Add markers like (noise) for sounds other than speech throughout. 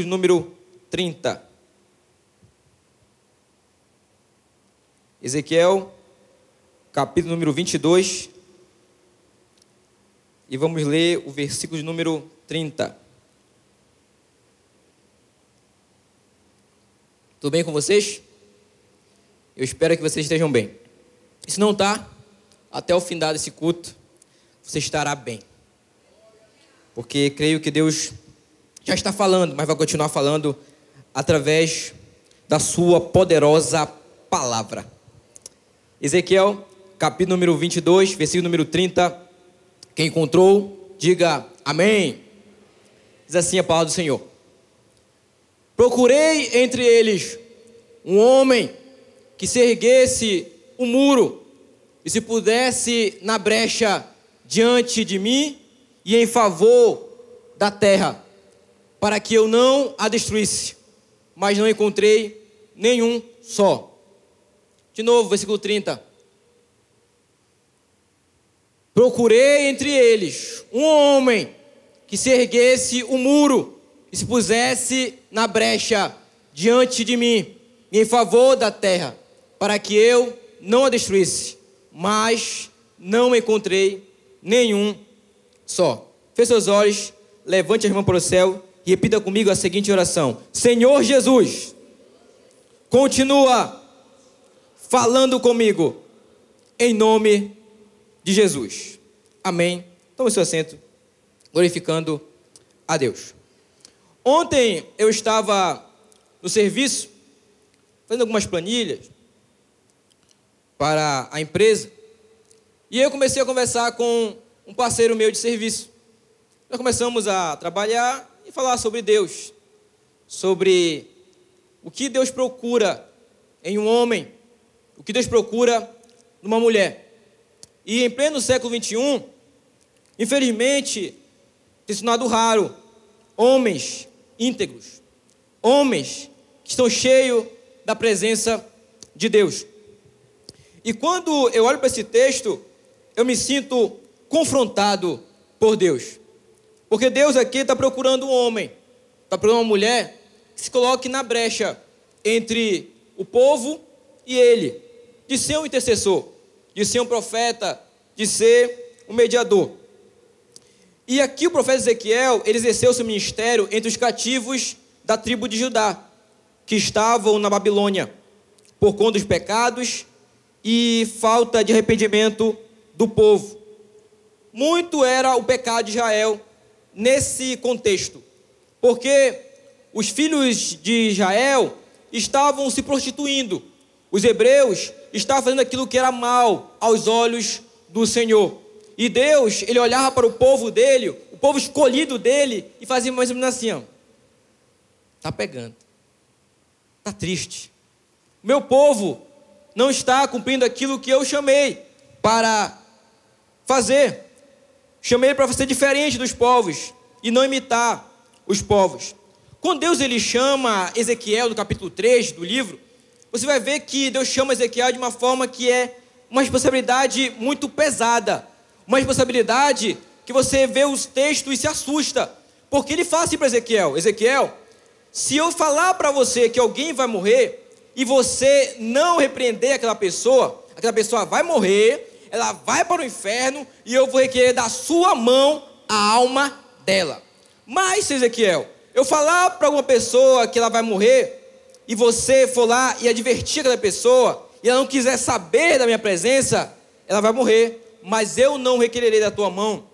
versículo número 30. Ezequiel, capítulo número 22. E vamos ler o versículo número 30. Tudo bem com vocês? Eu espero que vocês estejam bem. E se não está, até o fim desse culto, você estará bem. Porque creio que Deus já está falando, mas vai continuar falando através da sua poderosa palavra. Ezequiel, capítulo número 22, versículo número 30. Quem encontrou, diga amém. Diz assim a palavra do Senhor: Procurei entre eles um homem que se erguesse o um muro e se pudesse na brecha diante de mim e em favor da terra, para que eu não a destruísse, mas não encontrei nenhum só. De novo, versículo 30. Procurei entre eles um homem que se erguesse o muro e se pusesse na brecha diante de mim, em favor da terra, para que eu não a destruísse, mas não encontrei nenhum só. Feche seus olhos, levante as mãos para o céu repita comigo a seguinte oração: Senhor Jesus, continua falando comigo, em nome de Jesus. Amém. Tome seu assento, glorificando a Deus. Ontem eu estava no serviço, fazendo algumas planilhas para a empresa, e eu comecei a conversar com um parceiro meu de serviço. Nós começamos a trabalhar e falar sobre Deus, sobre o que Deus procura em um homem, o que Deus procura numa mulher. E em pleno século XXI, infelizmente, tem se tornado raro homens íntegros, homens que estão cheios da presença de Deus. E quando eu olho para esse texto, eu me sinto confrontado por Deus. Porque Deus aqui está procurando um homem, está procurando uma mulher que se coloque na brecha entre o povo e ele de ser um intercessor, de ser um profeta, de ser um mediador. E aqui o profeta Ezequiel, ele exerceu seu ministério entre os cativos da tribo de Judá, que estavam na Babilônia, por conta dos pecados e falta de arrependimento do povo. Muito era o pecado de Israel nesse contexto, porque os filhos de Israel estavam se prostituindo, os hebreus estavam fazendo aquilo que era mal aos olhos do Senhor. E Deus, ele olhava para o povo dele, o povo escolhido dele, e fazia mais ou menos assim: ó, tá pegando, tá triste. Meu povo não está cumprindo aquilo que eu chamei para fazer. Chamei para ser diferente dos povos e não imitar os povos. Quando Deus ele chama Ezequiel no capítulo 3 do livro, você vai ver que Deus chama Ezequiel de uma forma que é uma responsabilidade muito pesada. Uma responsabilidade que você vê os textos e se assusta. Porque ele fala assim para Ezequiel: Ezequiel, se eu falar para você que alguém vai morrer e você não repreender aquela pessoa, aquela pessoa vai morrer, ela vai para o inferno e eu vou requerer da sua mão a alma dela. Mas, Ezequiel, eu falar para alguma pessoa que ela vai morrer e você for lá e advertir aquela pessoa, e ela não quiser saber da minha presença, ela vai morrer, mas eu não requererei da tua mão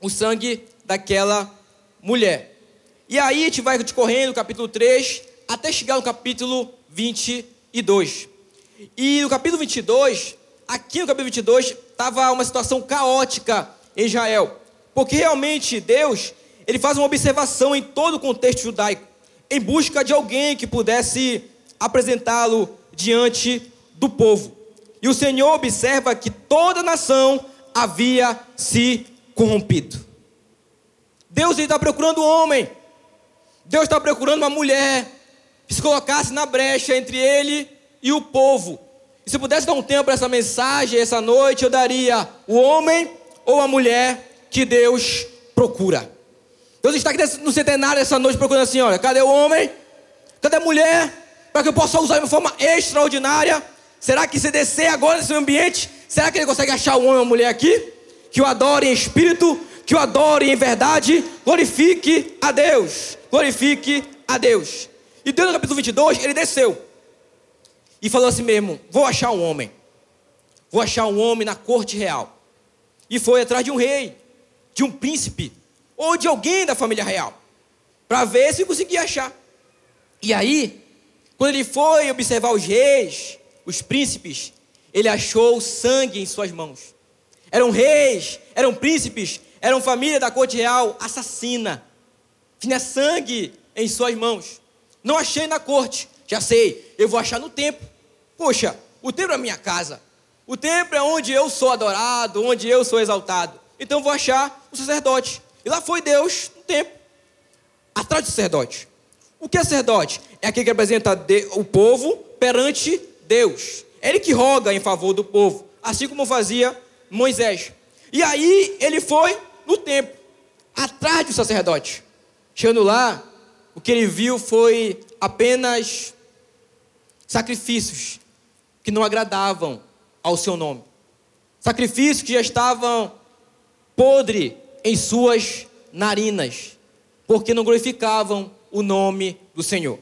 o sangue daquela mulher. E aí a gente vai discorrendo, capítulo 3, até chegar no capítulo 22. E no capítulo 22, aqui no capítulo 22, estava uma situação caótica em Israel. Porque realmente Deus, ele faz uma observação em todo o contexto judaico em busca de alguém que pudesse apresentá-lo diante do povo. E o Senhor observa que toda a nação havia se corrompido. Deus está procurando um homem. Deus está procurando uma mulher que se colocasse na brecha entre ele e o povo. E se pudesse dar um tempo para essa mensagem, essa noite, eu daria o homem ou a mulher que Deus procura. Deus está aqui no centenário essa noite procurando assim: olha, cadê o homem? Cadê a mulher? Para que eu possa usar de uma forma extraordinária. Será que se descer agora nesse ambiente, será que ele consegue achar um homem ou uma mulher aqui? Que o adore em espírito, que o adore em verdade, glorifique a Deus. Glorifique a Deus. E Deus no capítulo 22, ele desceu. E falou assim mesmo: Vou achar um homem. Vou achar um homem na corte real. E foi atrás de um rei, de um príncipe, ou de alguém da família real, para ver se conseguia achar. E aí, quando ele foi observar os reis, os príncipes, ele achou sangue em suas mãos. Eram reis, eram príncipes, eram família da corte real assassina. Tinha sangue em suas mãos. Não achei na corte, já sei, eu vou achar no templo. Poxa, o templo é minha casa. O templo é onde eu sou adorado, onde eu sou exaltado. Então eu vou achar o sacerdote. E lá foi Deus no templo, atrás do sacerdote. O que é sacerdote? É aquele que representa o povo perante Deus. É ele que roga em favor do povo, assim como fazia Moisés. E aí ele foi no templo, atrás do sacerdote. Chegando lá, o que ele viu foi apenas sacrifícios que não agradavam ao seu nome. Sacrifícios que já estavam podre em suas narinas, porque não glorificavam o nome do Senhor.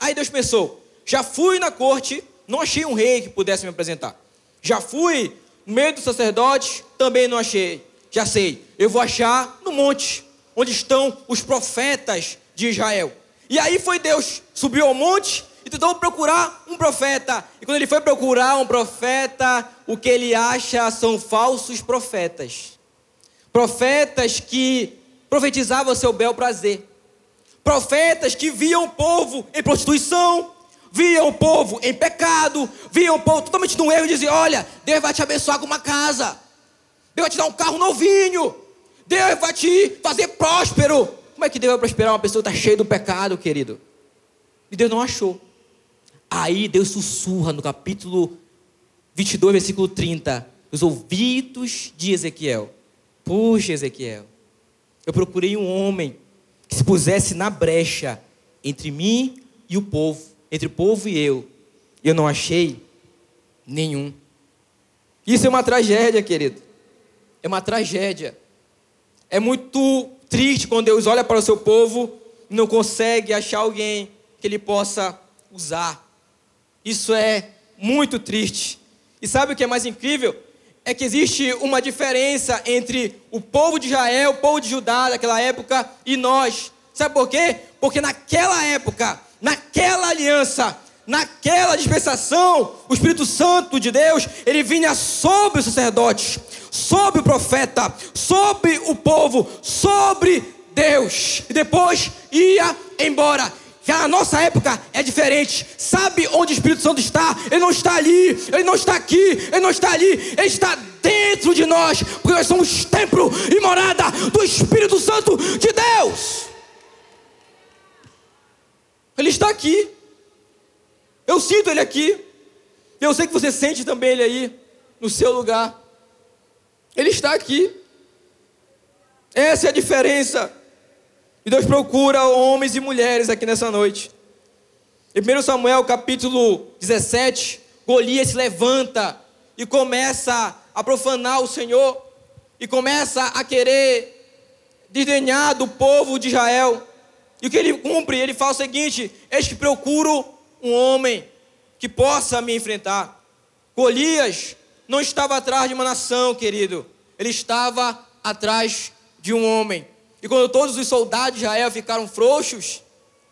Aí Deus pensou: já fui na corte, não achei um rei que pudesse me apresentar. Já fui no meio dos sacerdotes, também não achei. Já sei, eu vou achar no monte, onde estão os profetas de Israel. E aí foi Deus, subiu ao monte e tentou procurar um profeta. E quando ele foi procurar um profeta, o que ele acha são falsos profetas. Profetas que profetizavam seu bel prazer. Profetas que viam o povo em prostituição, viam o povo em pecado, viam o povo totalmente no erro e diziam: Olha, Deus vai te abençoar com uma casa, Deus vai te dar um carro novinho, Deus vai te fazer próspero. Como é que Deus vai prosperar uma pessoa que está cheia do pecado, querido? E Deus não achou. Aí Deus sussurra no capítulo 22, versículo 30, os ouvidos de Ezequiel. Puxa, Ezequiel, eu procurei um homem que se pusesse na brecha entre mim e o povo, entre o povo e eu. E eu não achei nenhum. Isso é uma tragédia, querido. É uma tragédia. É muito triste quando Deus olha para o seu povo e não consegue achar alguém que ele possa usar. Isso é muito triste. E sabe o que é mais incrível? É que existe uma diferença entre o povo de Israel, o povo de Judá daquela época e nós. Sabe por quê? Porque naquela época, naquela aliança, naquela dispensação, o Espírito Santo de Deus, ele vinha sobre os sacerdotes, sobre o profeta, sobre o povo, sobre Deus, e depois ia embora. Já na nossa época é diferente. Sabe onde o Espírito Santo está? Ele não está ali, ele não está aqui, ele não está ali, ele está dentro de nós, porque nós somos templo e morada do Espírito Santo de Deus. Ele está aqui. Eu sinto ele aqui. Eu sei que você sente também ele aí, no seu lugar. Ele está aqui. Essa é a diferença. E Deus procura homens e mulheres aqui nessa noite. Em 1 Samuel capítulo 17, Golias se levanta e começa a profanar o Senhor e começa a querer desdenhar do povo de Israel. E o que ele cumpre? Ele fala o seguinte: Eis que procuro um homem que possa me enfrentar. Golias não estava atrás de uma nação, querido, ele estava atrás de um homem. E quando todos os soldados de Israel ficaram frouxos,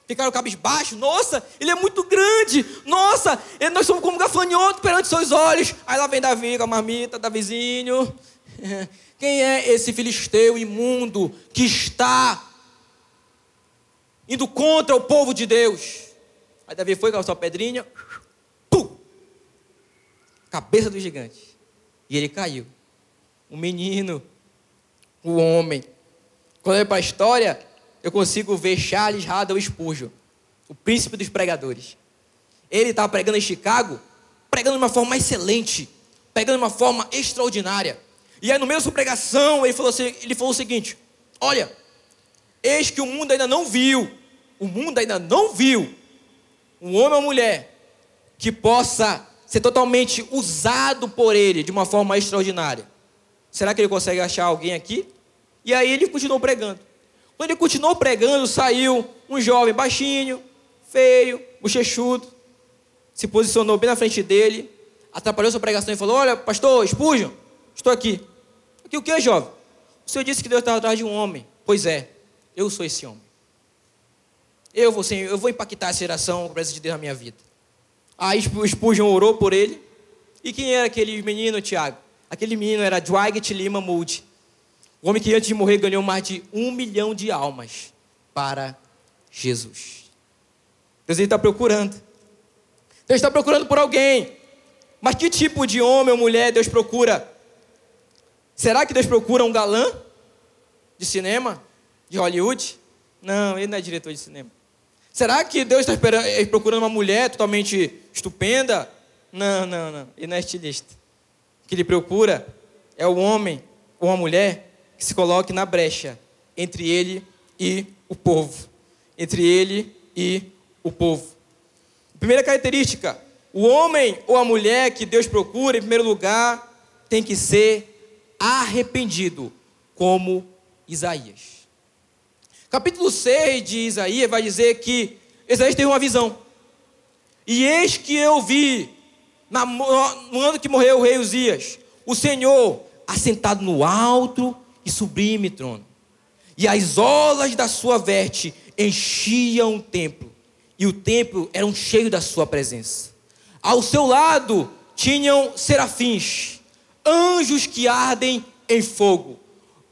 ficaram cabisbaixos, nossa, ele é muito grande, nossa, nós somos como gafanhoto perante seus olhos. Aí lá vem Davi com a marmita, Davizinho. (laughs) Quem é esse filisteu imundo que está indo contra o povo de Deus? Aí Davi foi com a sua pedrinha, pum, cabeça do gigante. E ele caiu. O menino, o homem, quando eu olho para a história, eu consigo ver Charles Haddon Spurgeon, o príncipe dos pregadores. Ele estava pregando em Chicago, pregando de uma forma excelente, pregando de uma forma extraordinária. E aí, no meio da sua pregação, ele falou, assim, ele falou o seguinte: Olha, Eis que o mundo ainda não viu, o mundo ainda não viu um homem ou mulher que possa ser totalmente usado por ele de uma forma extraordinária. Será que ele consegue achar alguém aqui? E aí ele continuou pregando. Quando ele continuou pregando, saiu um jovem baixinho, feio, bochechudo, se posicionou bem na frente dele, atrapalhou sua pregação e falou: Olha, pastor, Spurgeon, estou aqui. Aqui o que, jovem? O senhor disse que Deus estava atrás de um homem. Pois é, eu sou esse homem. Eu vou, Senhor, eu vou impactar essa geração com a presença de Deus na minha vida. Aí Spurgeon orou por ele. E quem era aquele menino, Tiago? Aquele menino era Dwight Lima Moody. O homem que antes de morrer ganhou mais de um milhão de almas para Jesus. Deus está procurando. Deus está procurando por alguém. Mas que tipo de homem ou mulher Deus procura? Será que Deus procura um galã de cinema? De Hollywood? Não, ele não é diretor de cinema. Será que Deus está eh, procurando uma mulher totalmente estupenda? Não, não, não. Ele não é estilista. O que ele procura é o homem ou uma mulher que se coloque na brecha entre ele e o povo. Entre ele e o povo. Primeira característica: o homem ou a mulher que Deus procura, em primeiro lugar, tem que ser arrependido, como Isaías. Capítulo 6 de Isaías vai dizer que Isaías teve uma visão. E eis que eu vi, no ano que morreu o rei Uzias, o Senhor assentado no alto e sublime trono. E as olas da sua veste enchiam o templo. E o templo era um cheio da sua presença. Ao seu lado tinham serafins, anjos que ardem em fogo,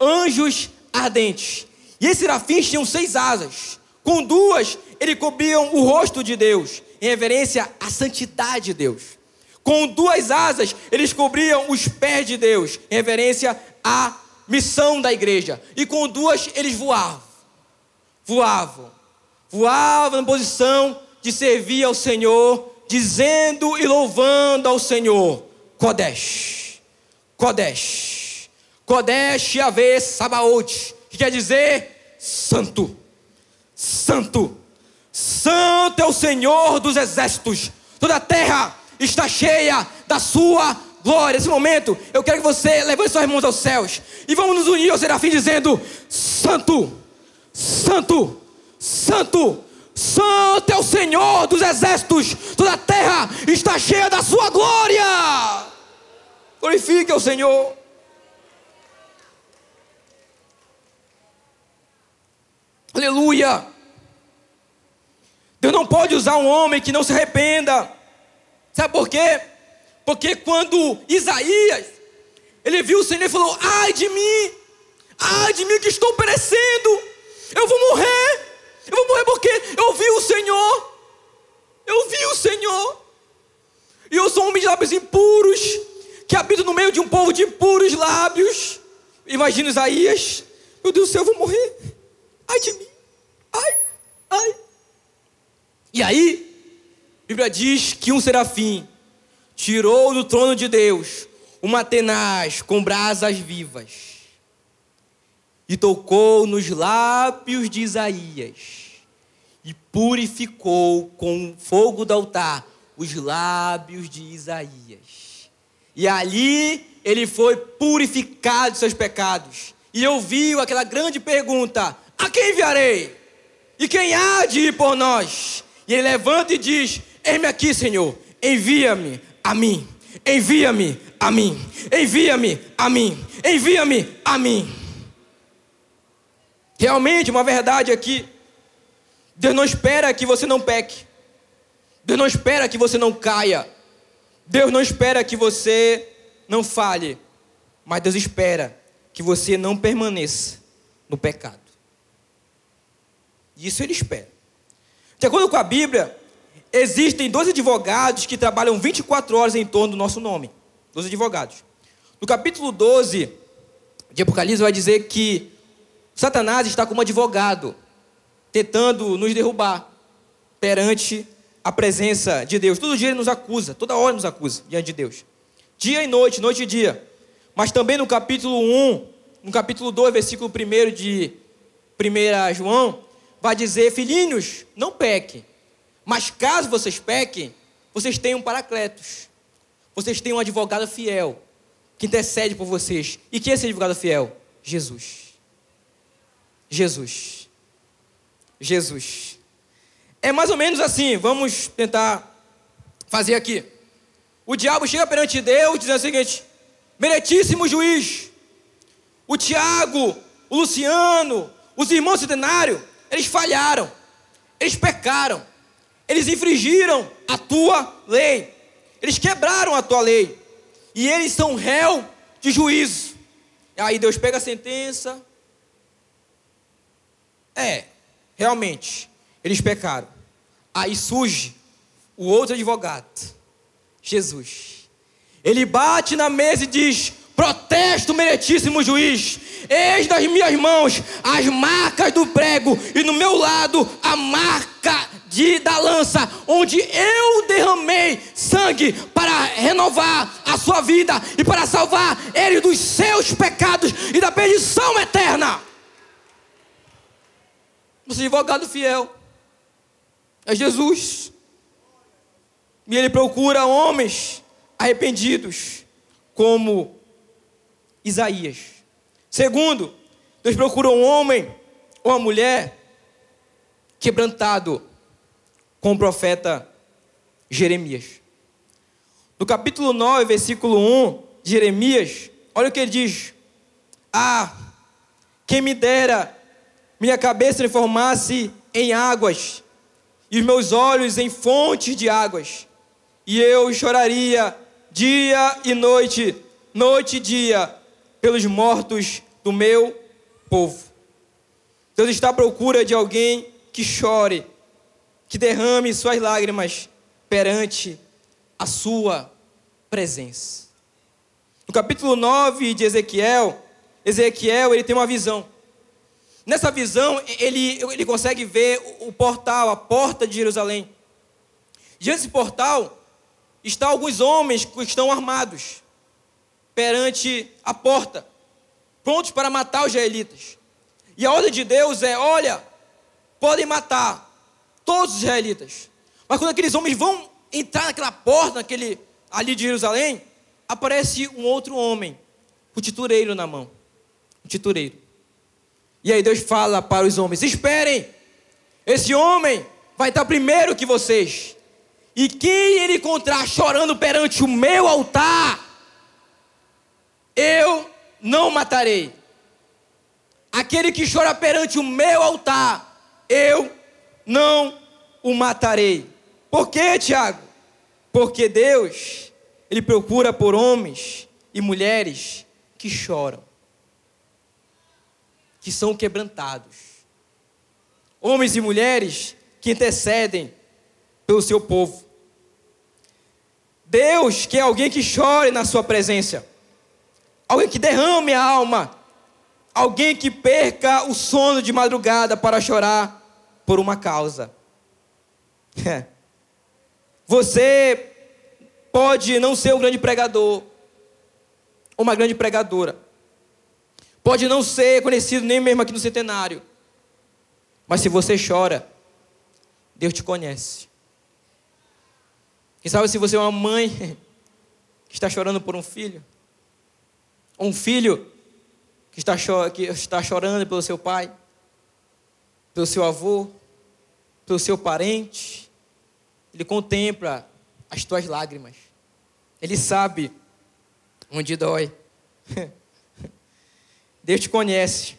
anjos ardentes. E esses serafins tinham seis asas. Com duas, eles cobriam o rosto de Deus, em reverência à santidade de Deus. Com duas asas, eles cobriam os pés de Deus, em reverência à missão da igreja. E com duas, eles voavam. Voavam. Voavam na posição de servir ao Senhor, dizendo e louvando ao Senhor. Kodesh. Kodesh. Kodesh Yahvé Sabaoth que quer dizer santo. Santo. Santo é o Senhor dos exércitos. Toda a terra está cheia da sua glória. Nesse momento, eu quero que você levante suas mãos aos céus e vamos nos unir ao serafim dizendo: Santo, Santo, Santo, Santo é o Senhor dos exércitos. Toda a terra está cheia da sua glória. Glorifique ao Senhor. Aleluia! Deus não pode usar um homem que não se arrependa. Sabe por quê? Porque quando Isaías, ele viu o Senhor e falou: Ai de mim, ai de mim que estou perecendo, eu vou morrer, eu vou morrer porque eu vi o Senhor, eu vi o Senhor, e eu sou um homem de lábios impuros, que habito no meio de um povo de impuros lábios. Imagina Isaías, meu Deus do céu, eu vou morrer, ai de mim. Ai, ai. E aí, a Bíblia diz que um serafim tirou do trono de Deus uma tenaz com brasas vivas e tocou nos lábios de Isaías e purificou com o fogo do altar os lábios de Isaías. E ali ele foi purificado de seus pecados. E ouviu aquela grande pergunta: A quem enviarei? E quem há de ir por nós? E ele levanta e diz: Eis-me aqui, Senhor, envia-me a mim, envia-me a mim, envia-me a mim, envia-me a mim. Realmente, uma verdade aqui. Deus não espera que você não peque. Deus não espera que você não caia. Deus não espera que você não falhe. Mas Deus espera que você não permaneça no pecado. Isso ele espera. De acordo com a Bíblia, existem dois advogados que trabalham 24 horas em torno do nosso nome. Dois advogados. No capítulo 12 de Apocalipse vai dizer que Satanás está como advogado, tentando nos derrubar perante a presença de Deus. Todo dia ele nos acusa, toda hora nos acusa diante de Deus. Dia e noite, noite e dia. Mas também no capítulo 1, no capítulo 2, versículo 1 de 1 João, vai dizer: Filhinhos, não pequem. Mas caso vocês pequem, vocês têm um paracletos. Vocês têm um advogado fiel que intercede por vocês. E quem é esse advogado fiel? Jesus. Jesus. Jesus. É mais ou menos assim, vamos tentar fazer aqui. O diabo chega perante Deus dizendo o seguinte: Meritíssimo juiz, o Tiago, o Luciano, os irmãos centenário, eles falharam, eles pecaram, eles infringiram a tua lei, eles quebraram a tua lei, e eles são réu de juízo. Aí Deus pega a sentença. É, realmente, eles pecaram. Aí surge o outro advogado, Jesus. Ele bate na mesa e diz: Protesto, meritíssimo juiz. Eis nas minhas mãos as marcas do prego, e no meu lado a marca de, da lança, onde eu derramei sangue para renovar a sua vida e para salvar ele dos seus pecados e da perdição eterna. É advogado fiel é Jesus. E ele procura homens arrependidos, como Isaías. Segundo, Deus procura um homem ou uma mulher quebrantado, com o profeta Jeremias. No capítulo 9, versículo 1 de Jeremias, olha o que ele diz: Ah, quem me dera minha cabeça formasse em águas e os meus olhos em fontes de águas, e eu choraria dia e noite, noite e dia, pelos mortos do meu povo. Deus está à procura de alguém que chore, que derrame suas lágrimas perante a sua presença. No capítulo 9 de Ezequiel, Ezequiel ele tem uma visão. Nessa visão, ele, ele consegue ver o portal, a porta de Jerusalém. Diante desse portal, estão alguns homens que estão armados perante a porta, prontos para matar os israelitas. E a ordem de Deus é: olha, podem matar todos os israelitas. Mas quando aqueles homens vão entrar naquela porta, naquele ali de Jerusalém, aparece um outro homem, o titureiro na mão. O titureiro. E aí Deus fala para os homens: esperem, esse homem vai estar primeiro que vocês. E quem ele encontrar chorando perante o meu altar, eu não matarei. Aquele que chora perante o meu altar, eu não o matarei. Por quê, Tiago? Porque Deus, Ele procura por homens e mulheres que choram que são quebrantados. Homens e mulheres que intercedem pelo seu povo. Deus quer alguém que chore na sua presença. Alguém que derrame a alma. Alguém que perca o sono de madrugada para chorar por uma causa. Você pode não ser um grande pregador, uma grande pregadora. Pode não ser conhecido nem mesmo aqui no centenário. Mas se você chora, Deus te conhece. Quem sabe se você é uma mãe que está chorando por um filho, ou um filho que está, que está chorando pelo seu pai, pelo seu avô, pelo seu parente, ele contempla as tuas lágrimas. Ele sabe onde dói. (laughs) Deus te conhece.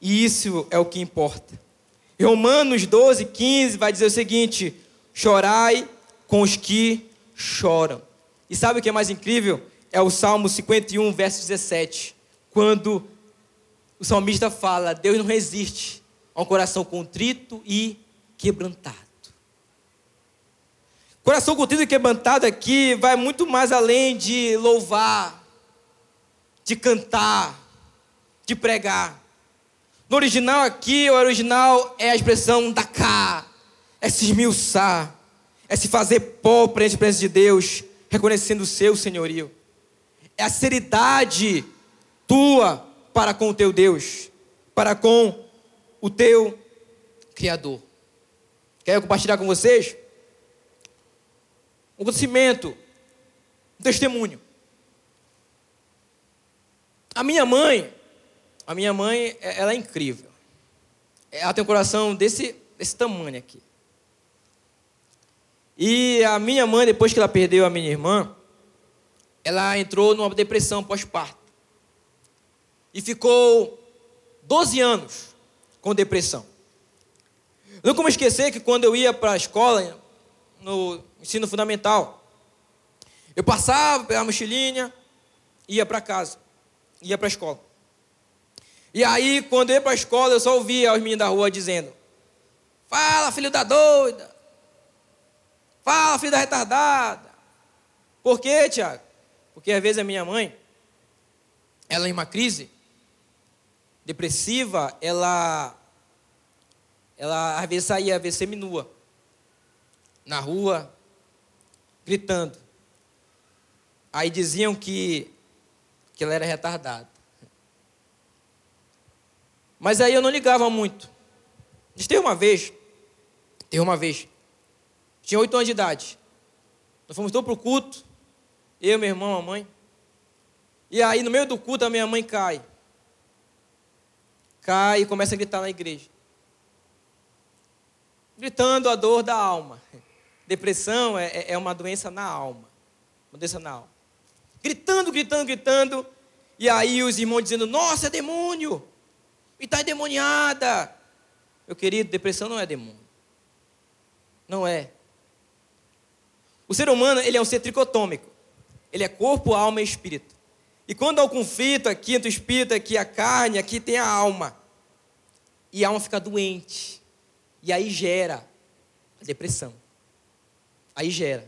E isso é o que importa. Romanos 12, 15 vai dizer o seguinte: chorai com os que choram. E sabe o que é mais incrível? É o Salmo 51, verso 17. Quando o salmista fala: Deus não resiste a um coração contrito e quebrantado. Coração contrito e quebrantado aqui vai muito mais além de louvar, de cantar, de pregar. No original aqui, o original é a expressão cá, é se esmiuçar, é se fazer pó perante a presença de Deus, reconhecendo o seu senhorio. É a seriedade tua para com o teu Deus, para com o teu Criador. Quero compartilhar com vocês um acontecimento, um testemunho. A minha mãe, a minha mãe, é, ela é incrível. Ela tem um coração desse, desse tamanho aqui. E a minha mãe, depois que ela perdeu a minha irmã, ela entrou numa depressão pós-parto. E ficou 12 anos com depressão. Eu nunca me esquecer que quando eu ia para a escola, no ensino fundamental, eu passava pela mochilinha, ia para casa, ia para a escola. E aí, quando eu ia para a escola, eu só ouvia os meninos da rua dizendo: Fala, filho da doida! Fala, filho da retardada! Por quê, Tiago? Porque às vezes a minha mãe, ela em uma crise depressiva, ela ela às vezes saía a ver seminua na rua, gritando. Aí diziam que, que ela era retardada. Mas aí eu não ligava muito. Teve uma vez, teve uma vez, tinha oito anos de idade. Nós fomos todos para o culto, eu, meu irmão, a mãe. E aí, no meio do culto, a minha mãe cai. Cai e começa a gritar na igreja gritando a dor da alma. Depressão é, é, é uma doença na alma. Uma doença na alma. Gritando, gritando, gritando. E aí os irmãos dizendo: Nossa, é demônio! E está endemoniada. Meu querido, depressão não é demônio. Não é. O ser humano ele é um ser tricotômico. Ele é corpo, alma e espírito. E quando há o conflito aqui entre o espírito, aqui a carne, aqui tem a alma. E a alma fica doente. E aí gera a depressão. Aí gera.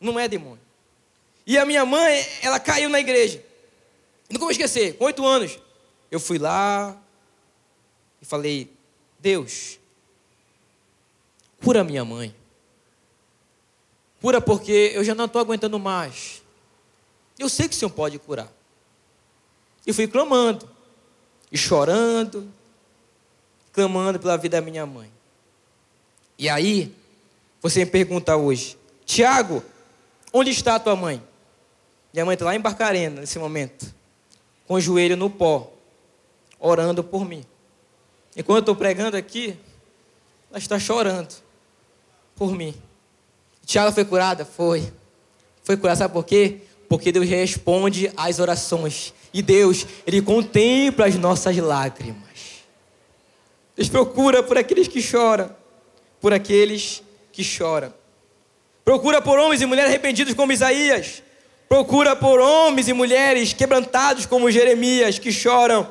Não é demônio. E a minha mãe, ela caiu na igreja. Nunca vou esquecer, com oito anos, eu fui lá e falei: Deus, cura minha mãe. Cura porque eu já não estou aguentando mais. Eu sei que o Senhor pode curar. E fui clamando, e chorando, clamando pela vida da minha mãe. E aí, você me pergunta hoje, Tiago, onde está a tua mãe? Minha mãe está lá em Barcarena, nesse momento, com o joelho no pó, orando por mim. Enquanto eu estou pregando aqui, ela está chorando por mim. Tiago foi curada? Foi. Foi curada, sabe por quê? Porque Deus responde às orações. E Deus, Ele contempla as nossas lágrimas. Deus procura por aqueles que choram por aqueles que choram. Procura por homens e mulheres arrependidos como Isaías. Procura por homens e mulheres quebrantados como Jeremias, que choram.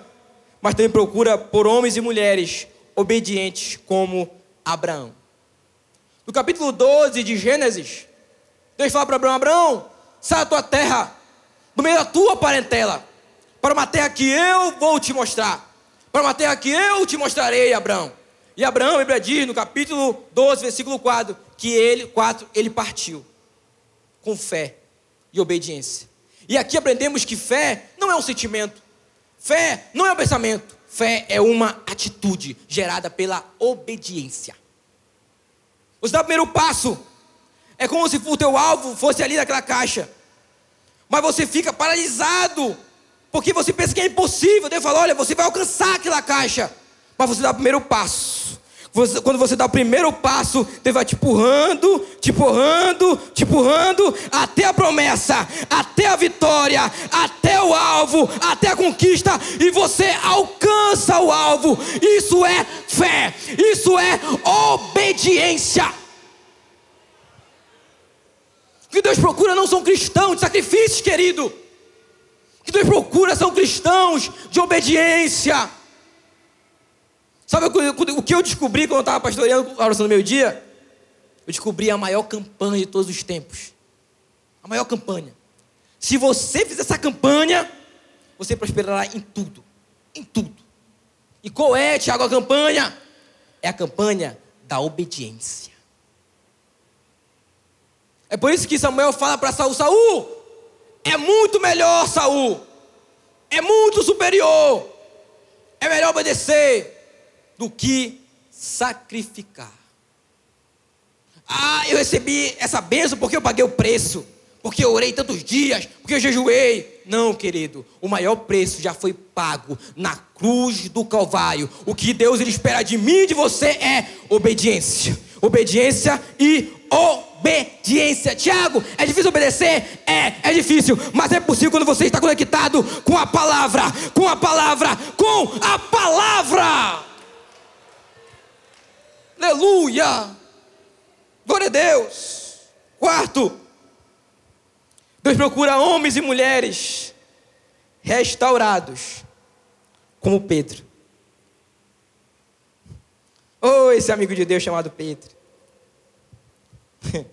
Mas também procura por homens e mulheres obedientes como Abraão. No capítulo 12 de Gênesis, Deus fala para Abraão: Abraão, sai da tua terra, do meio da tua parentela, para uma terra que eu vou te mostrar. Para uma terra que eu te mostrarei, Abraão. E Abraão, a Bíblia diz no capítulo 12, versículo 4, que ele, 4, ele partiu com fé e obediência. E aqui aprendemos que fé não é um sentimento, fé não é um pensamento, fé é uma atitude gerada pela obediência. Você dá o primeiro passo, é como se o teu alvo fosse ali naquela caixa, mas você fica paralisado, porque você pensa que é impossível. Deus fala: olha, você vai alcançar aquela caixa, mas você dá o primeiro passo. Você, quando você dá o primeiro passo, Deus vai te empurrando, te empurrando, te empurrando, até a promessa, até a vitória, até o alvo, até a conquista, e você alcança o alvo. Isso é fé, isso é obediência. O que Deus procura não são cristãos de sacrifícios, querido. O que Deus procura são cristãos de obediência. Sabe o que eu descobri quando eu estava pastoreando a oração do meu dia? Eu descobri a maior campanha de todos os tempos. A maior campanha. Se você fizer essa campanha, você prosperará em tudo. Em tudo. E qual é, Tiago, a campanha? É a campanha da obediência. É por isso que Samuel fala para Saul: Saul, é muito melhor, Saul. É muito superior. É melhor obedecer do que sacrificar. Ah, eu recebi essa bênção porque eu paguei o preço, porque eu orei tantos dias, porque eu jejuei. Não, querido, o maior preço já foi pago na cruz do Calvário. O que Deus ele espera de mim e de você é obediência. Obediência e obediência. Tiago, é difícil obedecer? É, é difícil, mas é possível quando você está conectado com a palavra, com a palavra, com a palavra. Aleluia! Glória a Deus. Quarto, Deus procura homens e mulheres restaurados, como Pedro. Oh, esse amigo de Deus chamado Pedro. (laughs)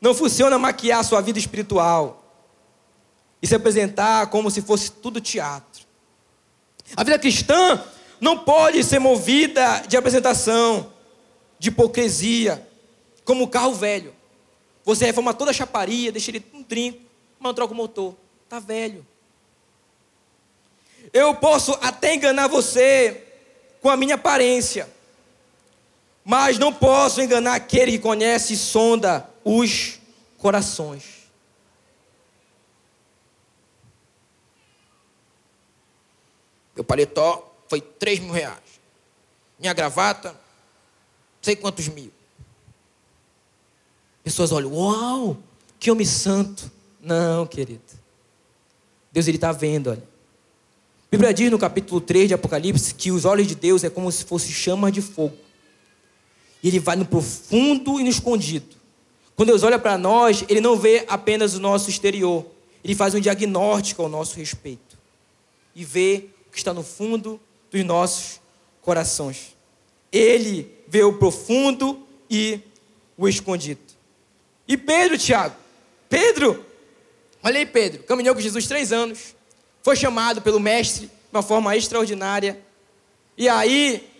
Não funciona maquiar sua vida espiritual e se apresentar como se fosse tudo teatro. A vida cristã não pode ser movida de apresentação, de hipocrisia, como o carro velho. Você reforma toda a chaparia, deixa ele um trinco, mas não troca o motor. Está velho. Eu posso até enganar você com a minha aparência, mas não posso enganar aquele que conhece e sonda os corações. Meu paletó foi 3 mil reais. Minha gravata, sei quantos mil. Pessoas olham, uau, que homem santo. Não, querido. Deus ele está vendo, olha. A Bíblia diz no capítulo 3 de Apocalipse que os olhos de Deus é como se fosse chama de fogo. E ele vai no profundo e no escondido. Quando Deus olha para nós, ele não vê apenas o nosso exterior. Ele faz um diagnóstico ao nosso respeito. E vê o que está no fundo dos nossos corações. Ele vê o profundo e o escondido. E Pedro, Tiago, Pedro, olha aí, Pedro, caminhou com Jesus três anos, foi chamado pelo Mestre de uma forma extraordinária. E aí,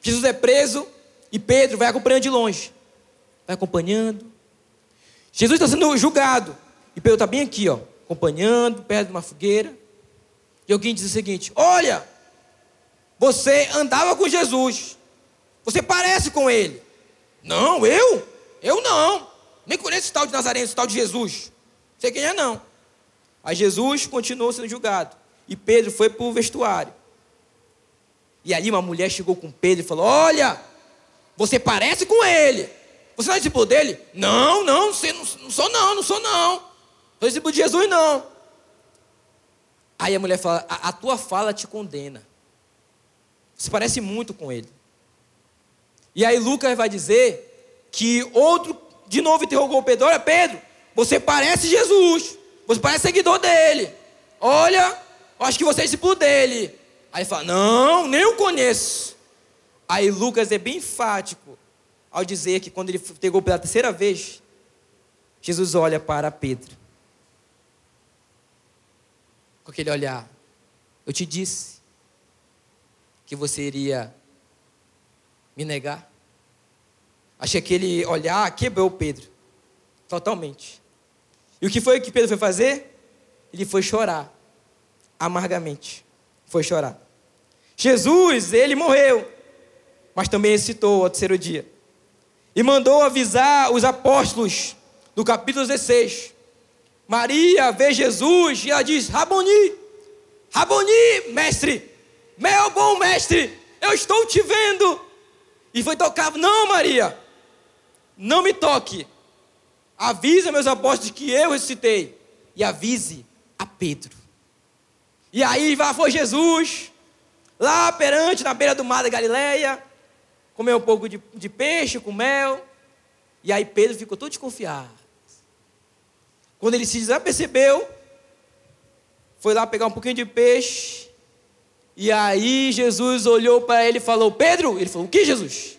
Jesus é preso e Pedro vai acompanhando de longe, vai acompanhando. Jesus está sendo julgado e Pedro está bem aqui, ó, acompanhando, perto de uma fogueira. E alguém diz o seguinte: Olha, você andava com Jesus, você parece com ele. Não, eu? Eu não. Nem conheço esse tal de Nazareno, esse tal de Jesus. Não sei quem é, não. Aí Jesus continuou sendo julgado. E Pedro foi para o vestuário. E ali uma mulher chegou com Pedro e falou: Olha, você parece com ele. Você não é discípulo dele? Não, não, você não, não sou não, não sou não. Sou discípulo de Jesus, não. Aí a mulher fala: a, a tua fala te condena. Você parece muito com ele. E aí Lucas vai dizer que outro de novo interrogou Pedro: Olha, Pedro, você parece Jesus. Você parece seguidor dele. Olha, acho que você é discípulo dele. Aí ele fala: Não, nem o conheço. Aí Lucas é bem enfático ao dizer que quando ele pegou pela terceira vez, Jesus olha para Pedro. Com aquele olhar: Eu te disse que você iria me negar. Achei que aquele olhar quebrou Pedro. Totalmente. E o que foi que Pedro foi fazer? Ele foi chorar. Amargamente. Foi chorar. Jesus, ele morreu. Mas também ressuscitou ao terceiro dia. E mandou avisar os apóstolos, no capítulo 16. Maria vê Jesus e ela diz: Raboni, Raboni, mestre, meu bom mestre, eu estou te vendo. E foi tocar, não, Maria, não me toque. Avise meus apóstolos que eu ressuscitei. E avise a Pedro. E aí vai, foi Jesus, lá perante, na beira do mar da Galileia, comeu um pouco de, de peixe com mel. E aí Pedro ficou todo desconfiado. Quando ele se desapercebeu, foi lá pegar um pouquinho de peixe. E aí Jesus olhou para ele e falou: Pedro, ele falou: O que, Jesus?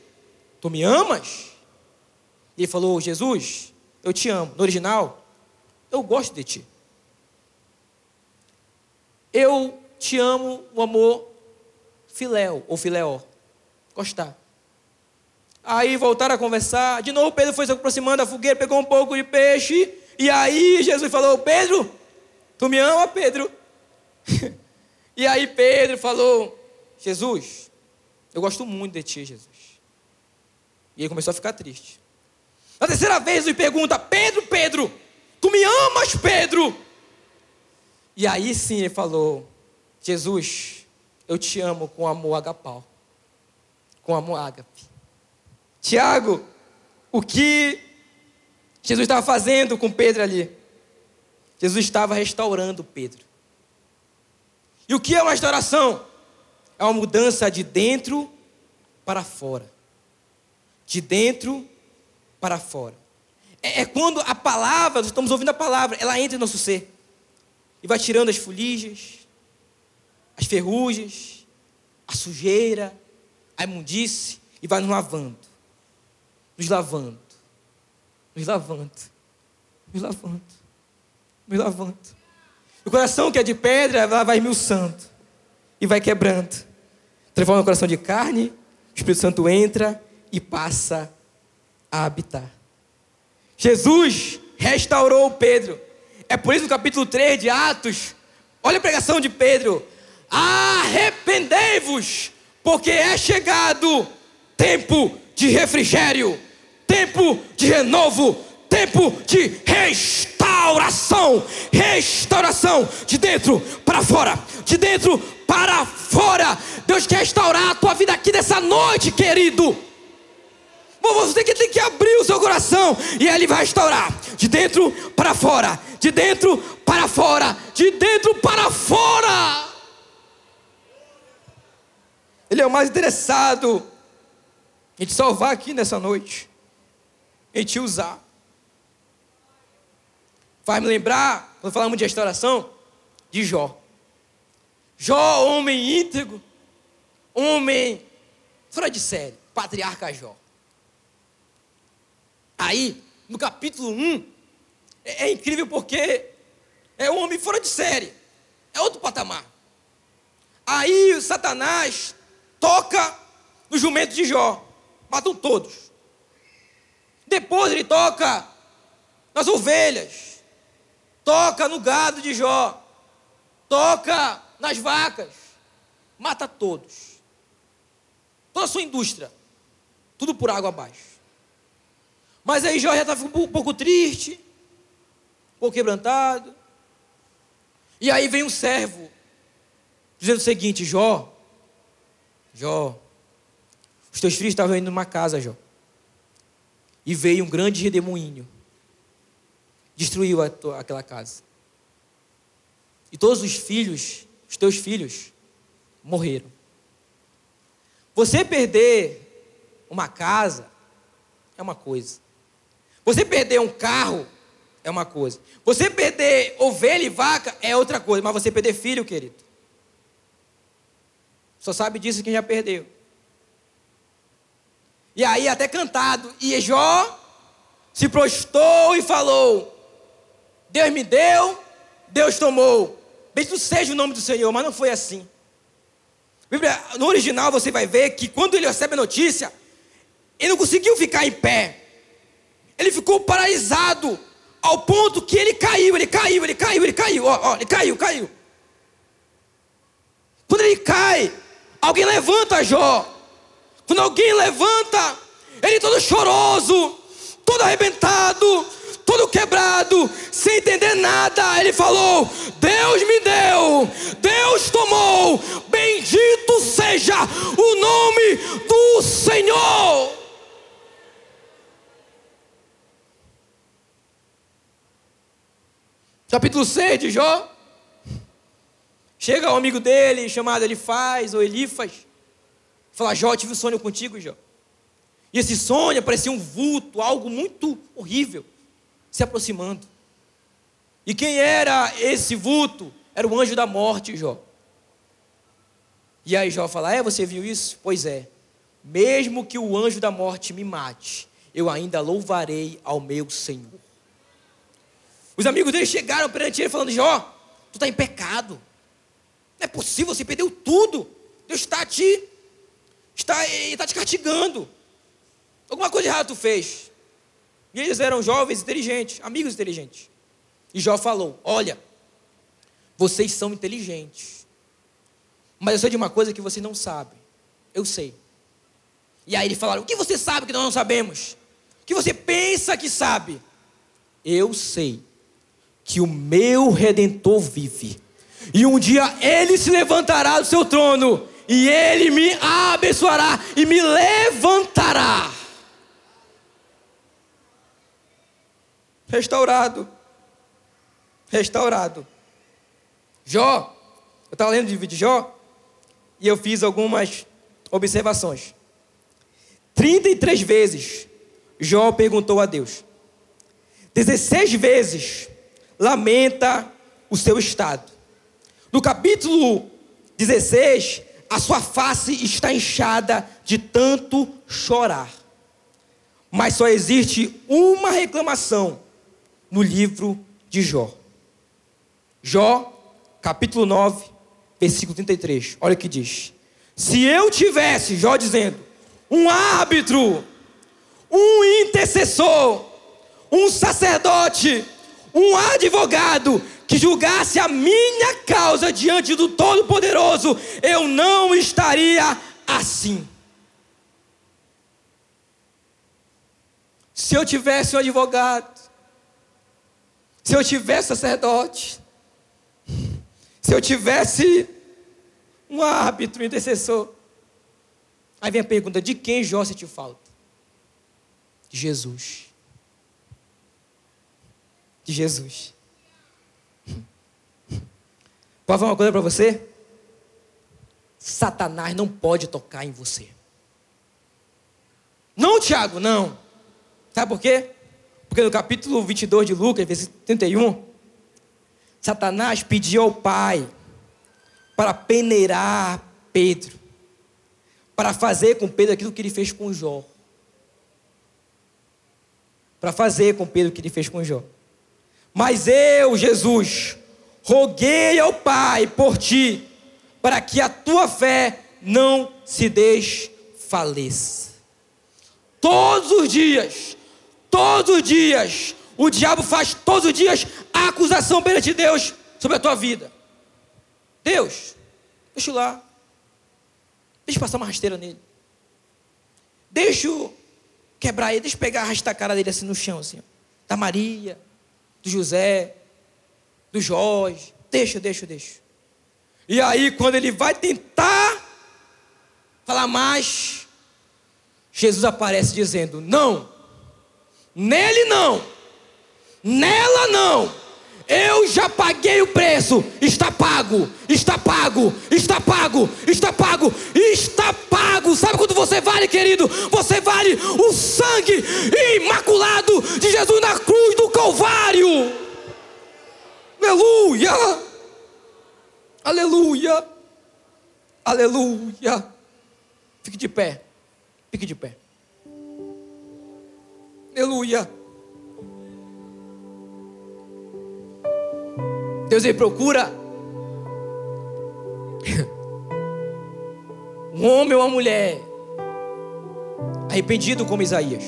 Tu me amas? E ele falou: Jesus, eu te amo. No original, eu gosto de ti. Eu te amo o amor filéu ou filéó. Gostar. Aí voltaram a conversar. De novo, Pedro foi se aproximando da fogueira, pegou um pouco de peixe. E aí Jesus falou: Pedro, tu me ama, Pedro? (laughs) e aí Pedro falou: Jesus, Eu gosto muito de ti, Jesus. E ele começou a ficar triste. Na terceira vez ele pergunta: Pedro, Pedro, tu me amas, Pedro? E aí sim ele falou: Jesus, eu te amo com amor agapau, com amor ágape. Tiago, o que Jesus estava fazendo com Pedro ali? Jesus estava restaurando Pedro. E o que é uma restauração? É uma mudança de dentro para fora. De dentro para fora. É, é quando a palavra, nós estamos ouvindo a palavra, ela entra em nosso ser. E vai tirando as fuligens, as ferrugens, a sujeira, a imundice, e vai nos lavando. Nos lavando. Nos lavando. Nos lavando. Nos lavando. O coração que é de pedra, ela vai esmiuçando. E vai quebrando. Transforma o coração de carne, o Espírito Santo entra e passa a habitar. Jesus restaurou Pedro. É por isso no capítulo 3 de Atos, olha a pregação de Pedro: arrependei-vos, porque é chegado tempo de refrigério, tempo de renovo, tempo de restauração, restauração de dentro para fora, de dentro para fora. Deus quer restaurar a tua vida aqui nessa noite, querido. Você tem que abrir o seu coração e Ele vai restaurar de dentro para fora, de dentro para fora, de dentro para fora. Ele é o mais interessado em te salvar aqui nessa noite, em te usar. Faz me lembrar, quando falamos de restauração, de Jó. Jó, homem íntegro, homem fora de série, patriarca Jó. Aí, no capítulo 1, é, é incrível porque é um homem fora de série, é outro patamar. Aí o Satanás toca no jumento de Jó, matam todos. Depois ele toca nas ovelhas, toca no gado de Jó, toca nas vacas, mata todos. Toda a sua indústria, tudo por água abaixo. Mas aí Jó já estava um pouco triste, um pouco quebrantado. E aí vem um servo, dizendo o seguinte: Jó, Jó, os teus filhos estavam indo numa casa, Jó. E veio um grande redemoinho, destruiu aquela casa. E todos os filhos os teus filhos morreram. Você perder uma casa é uma coisa. Você perder um carro é uma coisa. Você perder ovelha e vaca é outra coisa. Mas você perder filho, querido. Só sabe disso quem já perdeu. E aí, até cantado. E Jó se prostou e falou: Deus me deu, Deus tomou. Bendito seja o nome do Senhor, mas não foi assim. No original você vai ver que quando ele recebe a notícia, ele não conseguiu ficar em pé. Ele ficou paralisado ao ponto que ele caiu, ele caiu, ele caiu, ele caiu, ó, ó, ele caiu, caiu. Quando ele cai, alguém levanta Jó. Quando alguém levanta, ele todo choroso, todo arrebentado, todo quebrado, sem entender nada. Ele falou: Deus me deu, Deus tomou, bendito seja o nome do Senhor. Capítulo 6 de Jó. Chega um amigo dele, chamado Elifaz ou Elifas, fala: Jó, tive um sonho contigo, Jó. E esse sonho parecia um vulto, algo muito horrível se aproximando. E quem era esse vulto? Era o anjo da morte, Jó. E aí Jó fala: É, você viu isso? Pois é. Mesmo que o anjo da morte me mate, eu ainda louvarei ao meu Senhor. Os amigos dele chegaram perante ele falando: Jó, tu está em pecado. Não é possível, você perdeu tudo. Deus está te, está, está te castigando. Alguma coisa errada tu fez. E eles eram jovens inteligentes, amigos inteligentes. E Jó falou: Olha, vocês são inteligentes. Mas eu sei de uma coisa que vocês não sabem. Eu sei. E aí eles falaram: O que você sabe que nós não sabemos? O que você pensa que sabe? Eu sei que o meu redentor vive. E um dia ele se levantará do seu trono, e ele me abençoará e me levantará. Restaurado. Restaurado. Jó, eu estava lendo o livro de Jó, e eu fiz algumas observações. 33 vezes Jó perguntou a Deus. 16 vezes lamenta o seu estado. No capítulo 16, a sua face está inchada de tanto chorar. Mas só existe uma reclamação no livro de Jó. Jó, capítulo 9, versículo 33. Olha o que diz: Se eu tivesse, Jó dizendo, um árbitro, um intercessor, um sacerdote, um advogado que julgasse a minha causa diante do Todo-Poderoso, eu não estaria assim. Se eu tivesse um advogado, se eu tivesse sacerdote, se eu tivesse um árbitro, um intercessor. Aí vem a pergunta: de quem Jó te falta? De Jesus de Jesus. Posso falar uma coisa para você? Satanás não pode tocar em você. Não, Tiago, não. Sabe por quê? Porque no capítulo 22 de Lucas, versículo 31, Satanás pediu ao Pai para peneirar Pedro, para fazer com Pedro aquilo que ele fez com Jó. Para fazer com Pedro o que ele fez com Jó. Mas eu, Jesus, roguei ao Pai por ti, para que a tua fé não se desfaleça. Todos os dias, todos os dias, o diabo faz todos os dias a acusação perante Deus sobre a tua vida. Deus, deixa lá. Deixa eu passar uma rasteira nele. Deixa eu quebrar ele, deixa eu pegar, arrastar a cara dele assim no chão, assim. Da Maria, do José, do Jorge. Deixa, deixa, deixa. E aí, quando ele vai tentar falar mais, Jesus aparece dizendo: Não, nele não, nela não eu já paguei o preço. Está pago, está pago, está pago, está pago, está pago. Sabe quanto você vale, querido? Você vale o sangue imaculado de Jesus na cruz do Calvário. Aleluia! Aleluia! Aleluia! Fique de pé. Fique de pé. Aleluia! Deus ele procura um homem ou uma mulher arrependido como Isaías.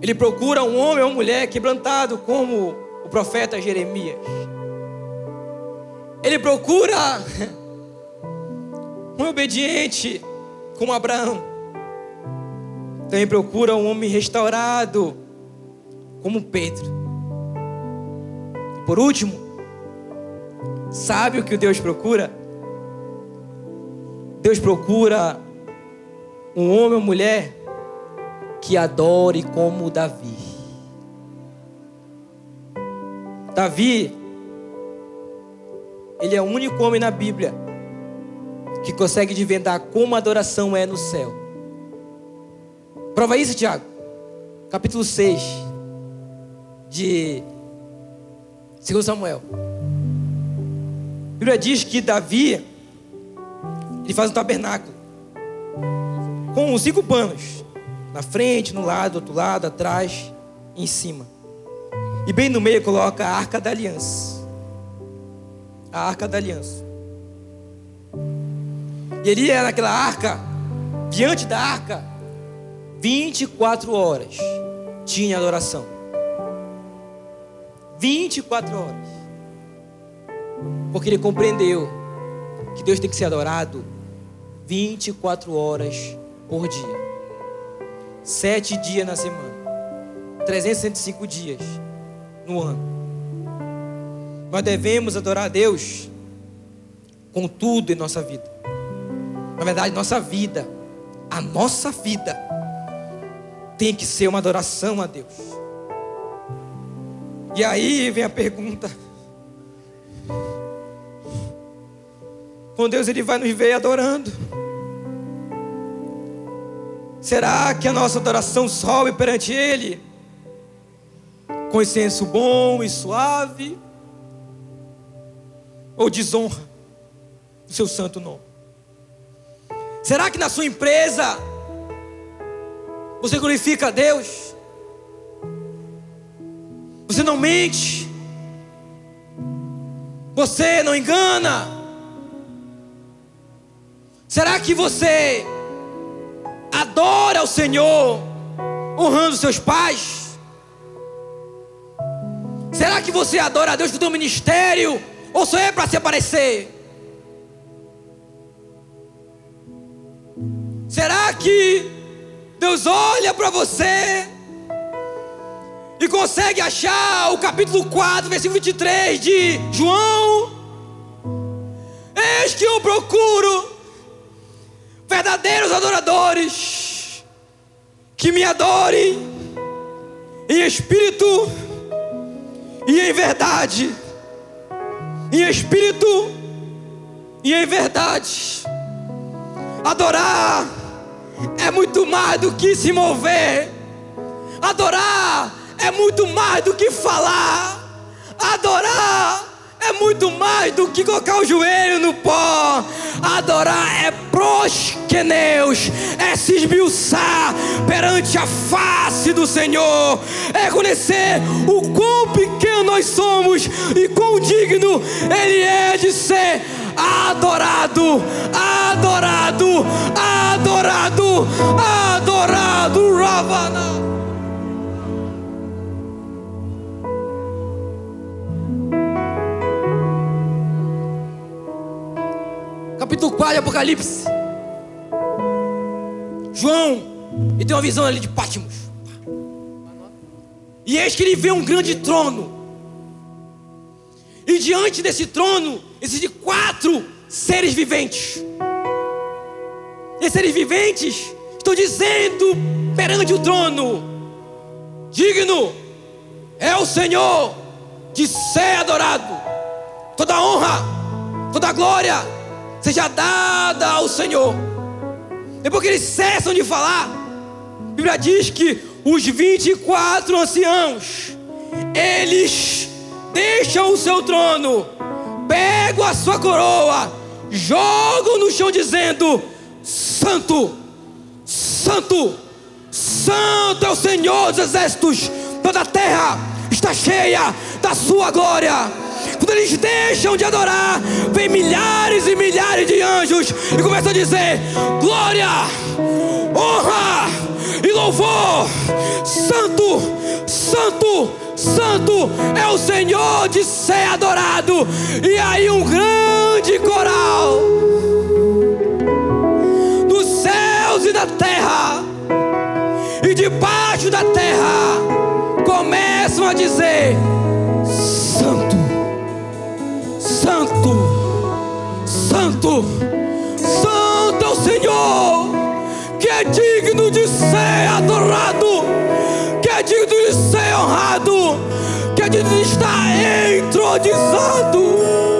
Ele procura um homem ou uma mulher quebrantado como o profeta Jeremias. Ele procura um obediente como Abraão. Também procura um homem restaurado como Pedro. Por último, sabe o que Deus procura? Deus procura um homem ou mulher que adore como Davi. Davi, ele é o único homem na Bíblia que consegue desvendar como a adoração é no céu. Prova isso, Tiago. Capítulo 6 de Segundo Samuel. A Bíblia diz que Davi ele faz um tabernáculo com cinco panos na frente, no lado, do outro lado, atrás em cima. E bem no meio coloca a arca da aliança. A arca da aliança. E ele ia naquela arca, diante da arca, 24 horas tinha adoração. 24 horas. Porque ele compreendeu que Deus tem que ser adorado 24 horas por dia. Sete dias na semana. 365 dias no ano. Nós devemos adorar a Deus com tudo em nossa vida. Na verdade, nossa vida, a nossa vida, tem que ser uma adoração a Deus. E aí vem a pergunta: com Deus Ele vai nos ver adorando. Será que a nossa adoração sobe perante Ele? Com incenso bom e suave? Ou desonra o seu santo nome? Será que na sua empresa você glorifica a Deus? Você não mente? Você não engana? Será que você adora o Senhor honrando seus pais? Será que você adora a Deus com o seu ministério? Ou só é para se aparecer? Será que Deus olha para você e consegue achar o capítulo 4, versículo 23 de João? Eis que eu procuro verdadeiros adoradores que me adorem em espírito e em verdade. Em espírito e em verdade. Adorar é muito mais do que se mover. Adorar é muito mais do que falar. Adorar é muito mais do que colocar o joelho no pó. Adorar é prosqueneus, é se esmiuçar perante a face do Senhor, é conhecer o quão pequeno nós somos e quão digno Ele é de ser adorado, adorado, adorado, adorado, Ravana. capítulo 4 de Apocalipse. João, ele tem uma visão ali de Pátimos. E eis que ele vê um grande trono. E diante desse trono existem quatro seres viventes. E esses seres viventes estão dizendo perante o trono: Digno é o Senhor de ser adorado. Toda honra, toda glória seja dada ao Senhor. Depois que eles cessam de falar, a Bíblia diz que os 24 anciãos, eles deixam o seu trono, pegam a sua coroa, jogam no chão, dizendo: Santo, Santo, Santo é o Senhor dos exércitos, toda a terra está cheia da sua glória. Quando eles deixam de adorar, vem milhares e milhares de anjos e começam a dizer: glória, honra e louvor. Santo, santo, santo é o Senhor de ser adorado. E aí um grande coral dos céus e da terra e debaixo da terra começam a dizer: Santo, Santo, Santo é o Senhor, que é digno de ser adorado, é digno de ser honrado, que é digno de estar entronizado.